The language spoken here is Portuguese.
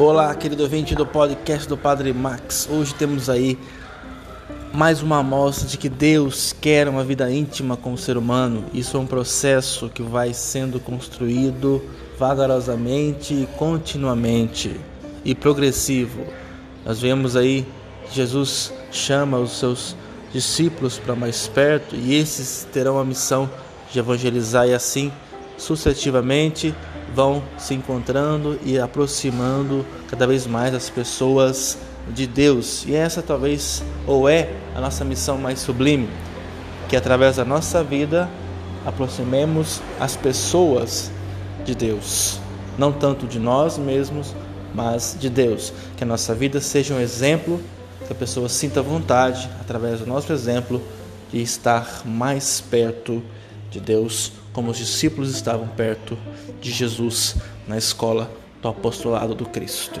Olá, querido ouvinte do podcast do Padre Max. Hoje temos aí mais uma amostra de que Deus quer uma vida íntima com o ser humano. Isso é um processo que vai sendo construído vagarosamente continuamente e progressivo. Nós vemos aí Jesus chama os seus discípulos para mais perto e esses terão a missão de evangelizar e assim sucessivamente vão se encontrando e aproximando cada vez mais as pessoas de Deus. E essa talvez ou é a nossa missão mais sublime, que através da nossa vida aproximemos as pessoas de Deus, não tanto de nós mesmos, mas de Deus. Que a nossa vida seja um exemplo, que a pessoa sinta vontade, através do nosso exemplo, de estar mais perto de Deus, como os discípulos estavam perto de Jesus na escola do apostolado do Cristo.